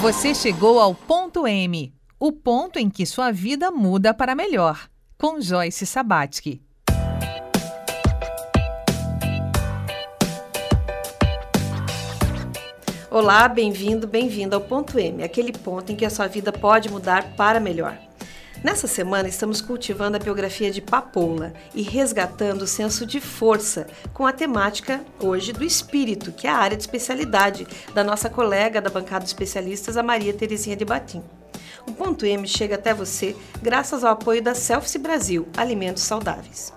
Você chegou ao ponto M, o ponto em que sua vida muda para melhor, com Joyce Sabatsky. Olá, bem-vindo, bem-vinda ao ponto M, aquele ponto em que a sua vida pode mudar para melhor. Nessa semana estamos cultivando a biografia de Papoula e resgatando o senso de força com a temática hoje do espírito, que é a área de especialidade da nossa colega da bancada de especialistas, a Maria Terezinha de Batim. O ponto M chega até você graças ao apoio da Selfie Brasil, Alimentos Saudáveis.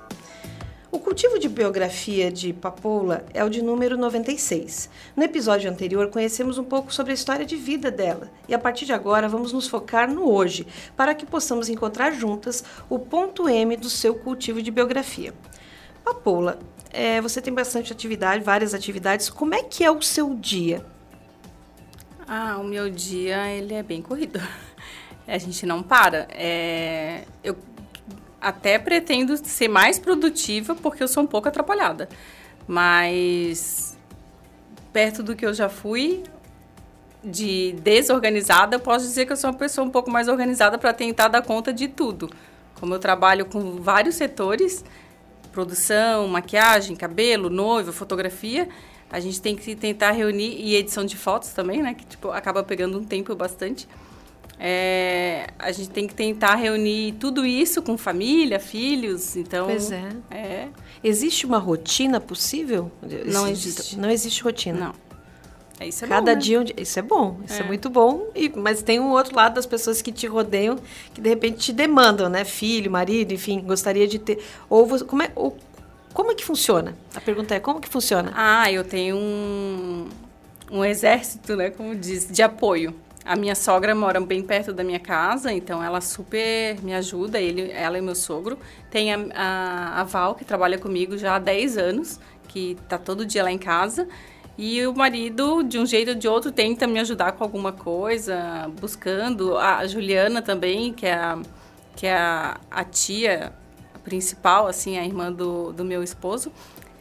O cultivo de biografia de Papoula é o de número 96. No episódio anterior, conhecemos um pouco sobre a história de vida dela e a partir de agora vamos nos focar no hoje, para que possamos encontrar juntas o ponto M do seu cultivo de biografia. Papoula, é, você tem bastante atividade, várias atividades. Como é que é o seu dia? Ah, o meu dia ele é bem corrido. A gente não para. É, eu até pretendo ser mais produtiva porque eu sou um pouco atrapalhada. Mas perto do que eu já fui de desorganizada, posso dizer que eu sou uma pessoa um pouco mais organizada para tentar dar conta de tudo. Como eu trabalho com vários setores, produção, maquiagem, cabelo, noiva, fotografia, a gente tem que tentar reunir e edição de fotos também, né, que tipo acaba pegando um tempo bastante. É, a gente tem que tentar reunir tudo isso com família, filhos, então... Pois é. é. Existe uma rotina possível? Não existe. Não existe rotina? Não. É, isso é Cada bom, dia, né? isso é bom, isso é. é, muito bom. E, mas tem um outro lado das pessoas que te rodeiam, que de repente te demandam, né? Filho, marido, enfim, gostaria de ter. Ou você, como é, ou, como é que funciona? A pergunta é como que funciona? Ah, eu tenho um, um exército, né? Como diz, de apoio. A minha sogra mora bem perto da minha casa, então ela super me ajuda, ele, ela e meu sogro. Tem a, a, a Val, que trabalha comigo já há 10 anos, que está todo dia lá em casa. E o marido, de um jeito ou de outro, tenta me ajudar com alguma coisa, buscando. A Juliana também, que é a, que é a, a tia principal, assim, a irmã do, do meu esposo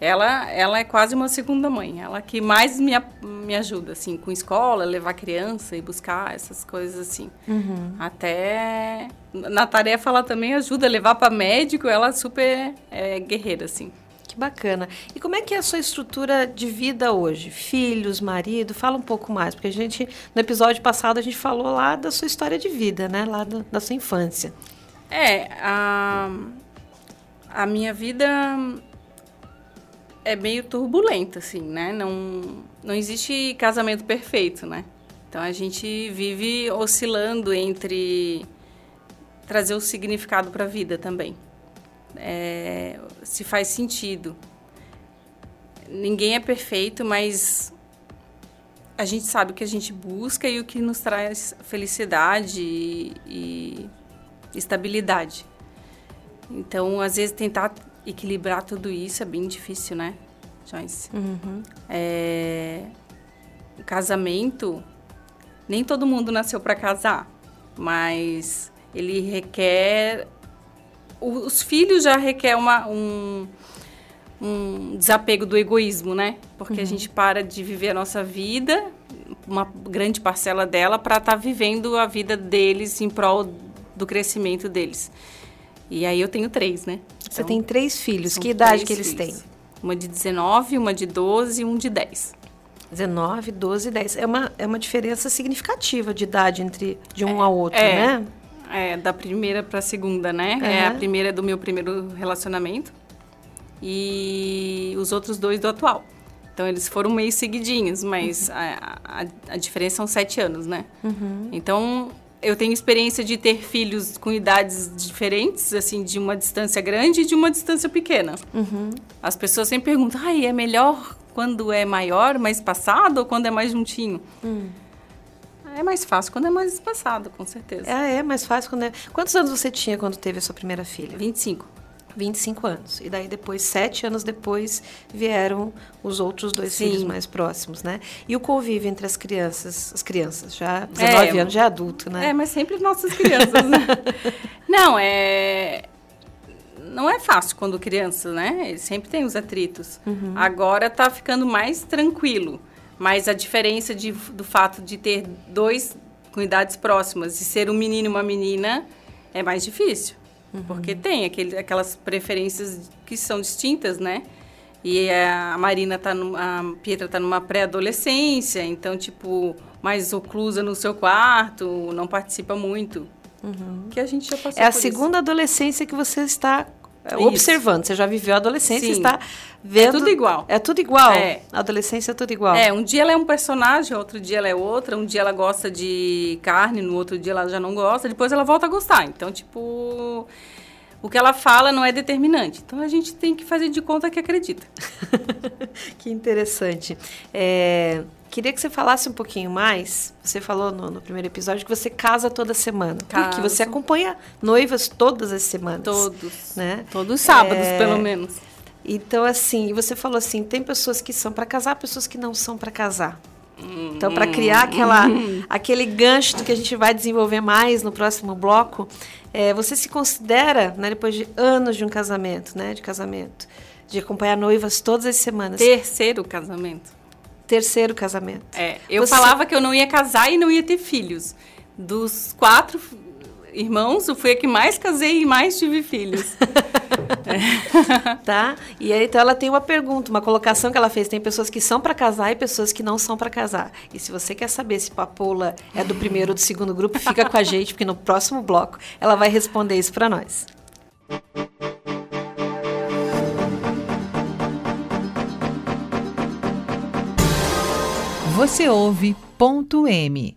ela, ela é quase uma segunda mãe. Ela que mais me, me ajuda, assim, com escola, levar criança e buscar essas coisas assim. Uhum. Até na tarefa ela também ajuda a levar para médico. Ela é super é, guerreira, assim. Que bacana. E como é que é a sua estrutura de vida hoje? Filhos, marido? Fala um pouco mais, porque a gente, no episódio passado, a gente falou lá da sua história de vida, né? Lá do, da sua infância. É, a, a minha vida é meio turbulento, assim, né? Não, não existe casamento perfeito, né? Então a gente vive oscilando entre trazer o significado para a vida também. É, se faz sentido. Ninguém é perfeito, mas a gente sabe o que a gente busca e o que nos traz felicidade e, e estabilidade. Então, às vezes, tentar equilibrar tudo isso é bem difícil, né, Joyce? Uhum. É... O casamento, nem todo mundo nasceu para casar, mas ele requer... Os filhos já requer uma, um, um desapego do egoísmo, né? Porque uhum. a gente para de viver a nossa vida, uma grande parcela dela, para estar tá vivendo a vida deles em prol do crescimento deles. E aí eu tenho três, né? Você então, tem três filhos. Que idade que eles filhos. têm? Uma de 19, uma de 12 e um de 10. 19, 12 e 10. É uma, é uma diferença significativa de idade entre de um é, ao outro, é, né? É, da primeira para a segunda, né? Uhum. É a primeira do meu primeiro relacionamento e os outros dois do atual. Então, eles foram meio seguidinhos, mas uhum. a, a, a, diferença são sete anos, né? Uhum. Então, eu tenho experiência de ter filhos com idades diferentes, assim, de uma distância grande e de uma distância pequena. Uhum. As pessoas sempre perguntam, ai, é melhor quando é maior, mais espaçado, ou quando é mais juntinho? Hum. É mais fácil quando é mais espaçado, com certeza. É, é mais fácil quando é... Quantos anos você tinha quando teve a sua primeira filha? 25. 25 anos. E daí depois, sete anos depois, vieram os outros dois Sim. filhos mais próximos, né? E o convívio entre as crianças, as crianças, já 19 é, anos, já é adulto, né? É, mas sempre nossas crianças, né? Não, é... Não é fácil quando criança, né? Sempre tem os atritos. Uhum. Agora tá ficando mais tranquilo. Mas a diferença de, do fato de ter dois com idades próximas e ser um menino e uma menina é mais difícil. Uhum. Porque tem aquele, aquelas preferências que são distintas, né? E a Marina tá no, a Pietra tá numa pré-adolescência, então, tipo, mais oclusa no seu quarto, não participa muito. Uhum. Que a gente já passou É a segunda isso. adolescência que você está é, observando. Você já viveu a adolescência e está É vendo. tudo igual. É tudo igual. É. A adolescência é tudo igual. É, um dia ela é um personagem, outro dia ela é outra, um dia ela gosta de carne, no outro dia ela já não gosta, depois ela volta a gostar. Então, tipo, o que ela fala não é determinante. Então a gente tem que fazer de conta que acredita. que interessante. É, queria que você falasse um pouquinho mais. Você falou no, no primeiro episódio que você casa toda semana. Caso. Porque você acompanha noivas todas as semanas. Todos. Né? Todos os sábados, É, pelo menos. Então, assim, você falou assim: tem pessoas que são para casar, pessoas que não são para casar. Então, para criar aquela, aquele gancho que a gente vai desenvolver mais no próximo bloco, é, você se considera, né, depois de anos de um casamento, né, de casamento, de acompanhar noivas todas as semanas, Terceiro casamento. terceiro casamento. É, eu Você- falava que eu não ia casar e não ia ter filhos. Dos quatro irmãos, eu fui a que mais casei e mais tive filhos. Tá? E aí, então, ela tem uma pergunta, uma colocação que ela fez. Tem pessoas que são para casar e pessoas que não são para casar. E se você quer saber se Papoula é do primeiro ou do segundo grupo, fica com a gente, porque no próximo bloco ela vai responder isso para nós. Você ouve ponto M.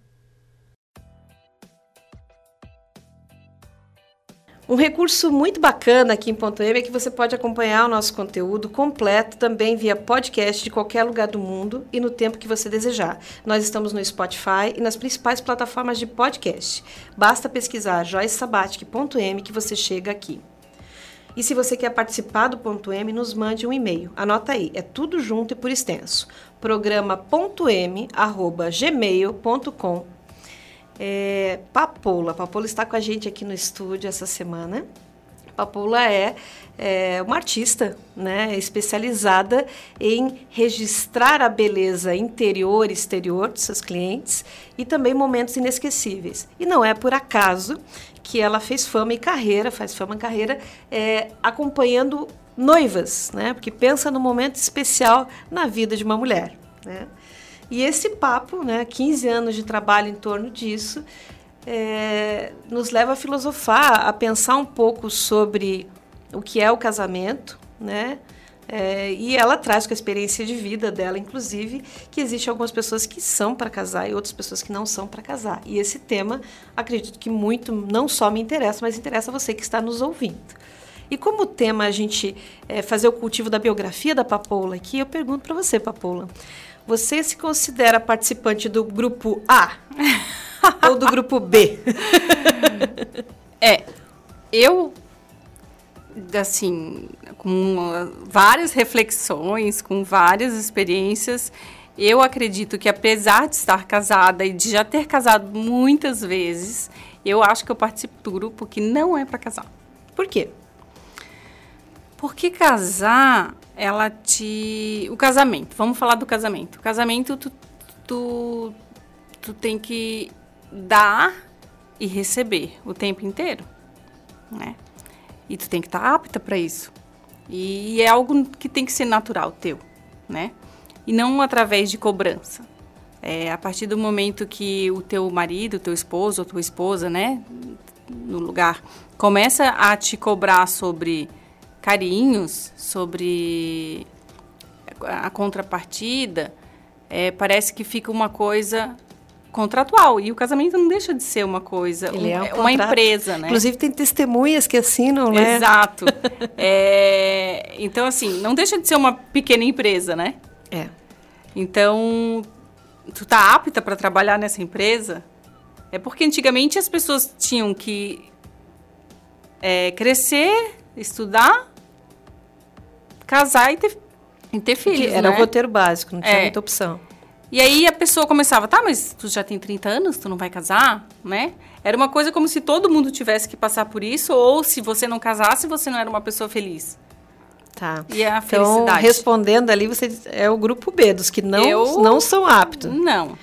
Um recurso muito bacana aqui em Ponto M é que você pode acompanhar o nosso conteúdo completo também via podcast de qualquer lugar do mundo e no tempo que você desejar. Nós estamos no Spotify e nas principais plataformas de podcast. Basta pesquisar joycesabatic.m que você chega aqui. E se você quer participar do Ponto M, nos mande um e-mail. Anota aí, é tudo junto e por extenso. programa.m@gmail.com é, Papoula. Papoula está com a gente aqui no estúdio essa semana. Papoula é, é uma artista, né, especializada em registrar a beleza interior e exterior dos seus clientes e também momentos inesquecíveis. E não é por acaso que ela fez fama e carreira, faz fama e carreira, é, acompanhando noivas, né, porque pensa no momento especial na vida de uma mulher, né. E esse papo, né, 15 anos de trabalho em torno disso, é, nos leva a filosofar, a pensar um pouco sobre o que é o casamento, né? É, e ela traz com a experiência de vida dela, inclusive, que existe algumas pessoas que são para casar e outras pessoas que não são para casar. E esse tema, acredito que muito não só me interessa, mas interessa você que está nos ouvindo. E como tema a gente é fazer o cultivo da biografia da Papoula aqui, eu pergunto para você, Papoula. Você se considera participante do grupo A ou do grupo B? É, eu, assim, com várias reflexões, com várias experiências, eu acredito que apesar de estar casada e de já ter casado muitas vezes, eu acho que eu participo do grupo que não é para casar. Por quê? Porque casar, ela te. O casamento, vamos falar do casamento. O casamento, tu, tu, tu tem que dar e receber o tempo inteiro, né? E tu tem que estar tá apta para isso. E é algo que tem que ser natural teu, né? E não através de cobrança. É, a partir do momento que o teu marido, o teu esposo ou tua esposa, né, no lugar, começa a te cobrar sobre carinhos, sobre a contrapartida, é, parece que fica uma coisa contratual. E o casamento não deixa de ser uma coisa, um, é um uma empresa, né? Inclusive tem testemunhas que assinam, né? Exato. é, então, assim, não deixa de ser uma pequena empresa, né? É. Então, tu tá apta para trabalhar nessa empresa? É porque antigamente as pessoas tinham que é, crescer, estudar, casar e ter, e ter filhos. Era né? o roteiro básico, não tinha é. muita opção. E aí a pessoa começava, tá, mas tu já tem 30 anos, tu não vai casar, né? Era uma coisa como se todo mundo tivesse que passar por isso, ou se você não casasse, você não era uma pessoa feliz. Tá. E a então, felicidade. respondendo ali, você é o grupo B, dos que não, Eu... não são aptos. Não.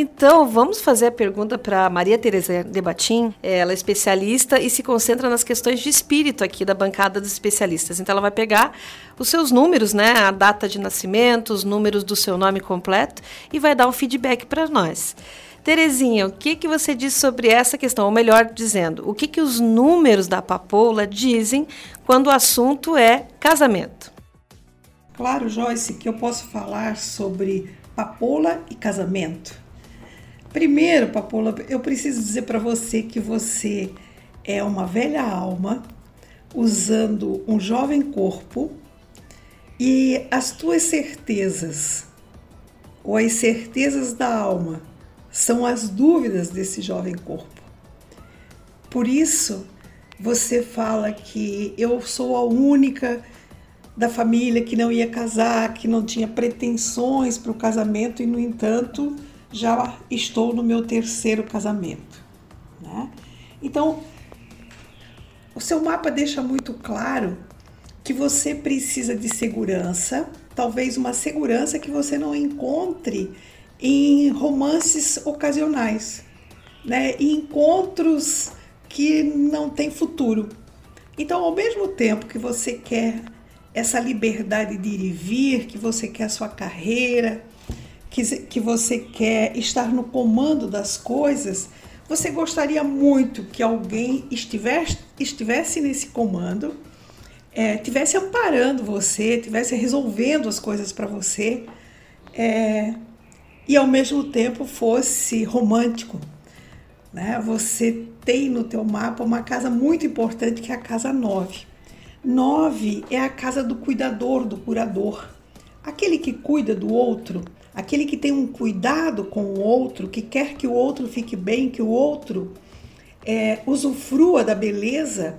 Então, vamos fazer a pergunta para Maria Tereza Debatim. Ela é especialista e se concentra nas questões de espírito aqui da bancada dos especialistas. Então, ela vai pegar os seus números, né, a data de nascimento, os números do seu nome completo e vai dar um feedback para nós. Terezinha, o que, que você diz sobre essa questão? Ou melhor dizendo, o que, que os números da papoula dizem quando o assunto é casamento? Claro, Joyce, que eu posso falar sobre papoula e casamento. Primeiro, Papola, eu preciso dizer para você que você é uma velha alma usando um jovem corpo e as tuas certezas ou as certezas da alma são as dúvidas desse jovem corpo. Por isso, você fala que eu sou a única da família que não ia casar, que não tinha pretensões para o casamento e, no entanto, já estou no meu terceiro casamento. Né? Então, o seu mapa deixa muito claro que você precisa de segurança, talvez uma segurança que você não encontre em romances ocasionais, né? E encontros que não têm futuro. Então, ao mesmo tempo que você quer essa liberdade de ir e vir, que você quer a sua carreira, que, que você quer estar no comando das coisas, você gostaria muito que alguém estivesse, estivesse nesse comando, é, tivesse amparando você, tivesse resolvendo as coisas para você, é, e ao mesmo tempo fosse romântico. Né? Você tem no teu mapa uma casa muito importante que é a casa 9. 9 é a casa do cuidador, do curador. Aquele que cuida do outro, aquele que tem um cuidado com o outro, que quer que o outro fique bem, que o outro é, usufrua da beleza.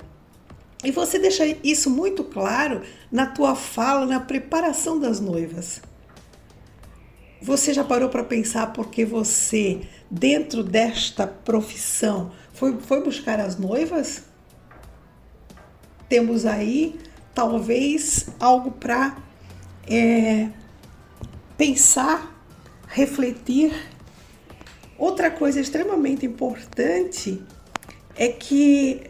E você deixa isso muito claro na tua fala, na preparação das noivas. Você já parou para pensar porque você, dentro desta profissão, foi, foi buscar as noivas? Temos aí, talvez, algo para é, pensar, refletir. Outra coisa extremamente importante é que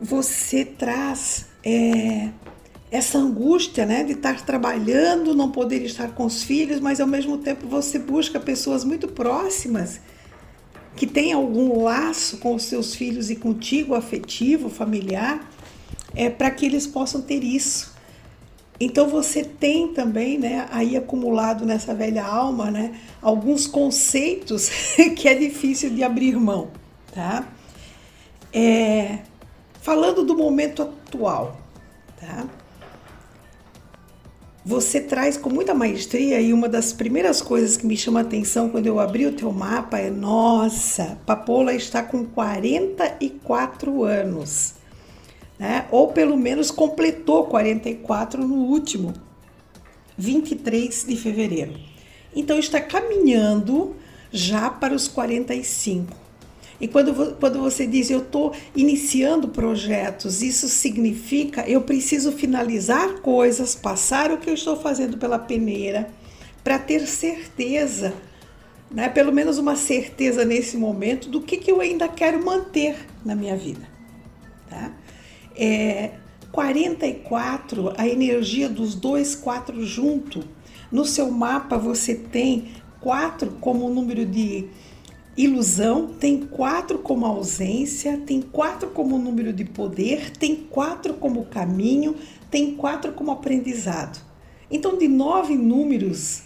você traz é, essa angústia né, de estar trabalhando, não poder estar com os filhos, mas ao mesmo tempo você busca pessoas muito próximas que têm algum laço com os seus filhos e contigo, afetivo, familiar, é, para que eles possam ter isso. Então você tem também, né, aí acumulado nessa velha alma, né, alguns conceitos que é difícil de abrir mão, tá? É, falando do momento atual, tá? Você traz com muita maestria e uma das primeiras coisas que me chama a atenção quando eu abri o teu mapa é: nossa, Papola está com 44 anos né? ou pelo menos completou 44 no último 23 de fevereiro. Então está caminhando já para os 45. E quando, quando você diz eu estou iniciando projetos, isso significa eu preciso finalizar coisas, passar o que eu estou fazendo pela peneira, para ter certeza né? pelo menos uma certeza nesse momento do que, que eu ainda quero manter na minha vida. Tá? É, 44, a energia dos dois quatro junto. No seu mapa você tem quatro como número de ilusão, tem quatro como ausência, tem quatro como número de poder, tem quatro como caminho, tem quatro como aprendizado. Então, de nove números,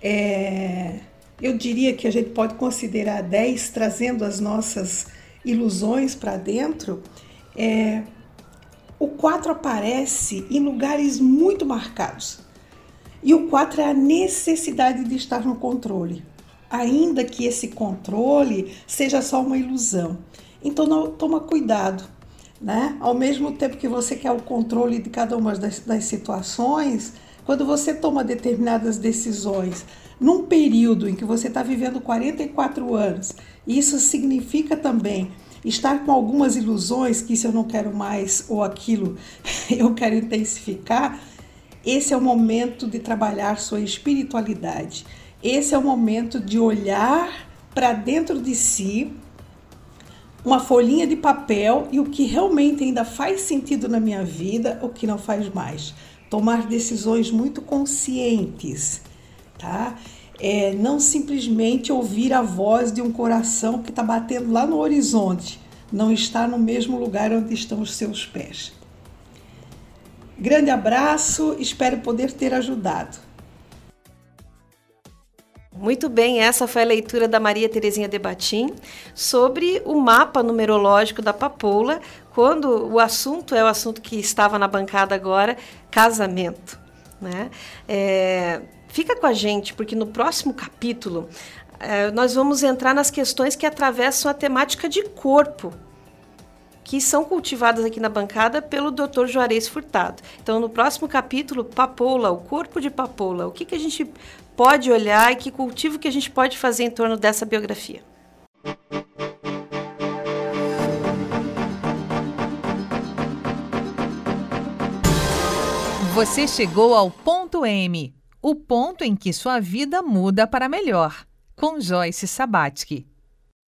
é, eu diria que a gente pode considerar dez trazendo as nossas ilusões para dentro. É, o quatro aparece em lugares muito marcados. E o quatro é a necessidade de estar no controle ainda que esse controle seja só uma ilusão. Então, não, toma cuidado, né? Ao mesmo tempo que você quer o controle de cada uma das, das situações, quando você toma determinadas decisões num período em que você está vivendo 44 anos, isso significa também estar com algumas ilusões que isso eu não quero mais ou aquilo eu quero intensificar, esse é o momento de trabalhar sua espiritualidade. Esse é o momento de olhar para dentro de si uma folhinha de papel e o que realmente ainda faz sentido na minha vida, o que não faz mais. Tomar decisões muito conscientes, tá? É, não simplesmente ouvir a voz de um coração que está batendo lá no horizonte, não está no mesmo lugar onde estão os seus pés. Grande abraço, espero poder ter ajudado. Muito bem, essa foi a leitura da Maria Terezinha Debatim sobre o mapa numerológico da papoula, quando o assunto é o assunto que estava na bancada agora, casamento. Né? É, fica com a gente, porque no próximo capítulo é, nós vamos entrar nas questões que atravessam a temática de corpo, que são cultivadas aqui na bancada pelo Dr. Juarez Furtado. Então, no próximo capítulo, papoula, o corpo de papoula, o que, que a gente pode olhar e que cultivo que a gente pode fazer em torno dessa biografia. Você chegou ao ponto M, o ponto em que sua vida muda para melhor, com Joyce Sabatsky.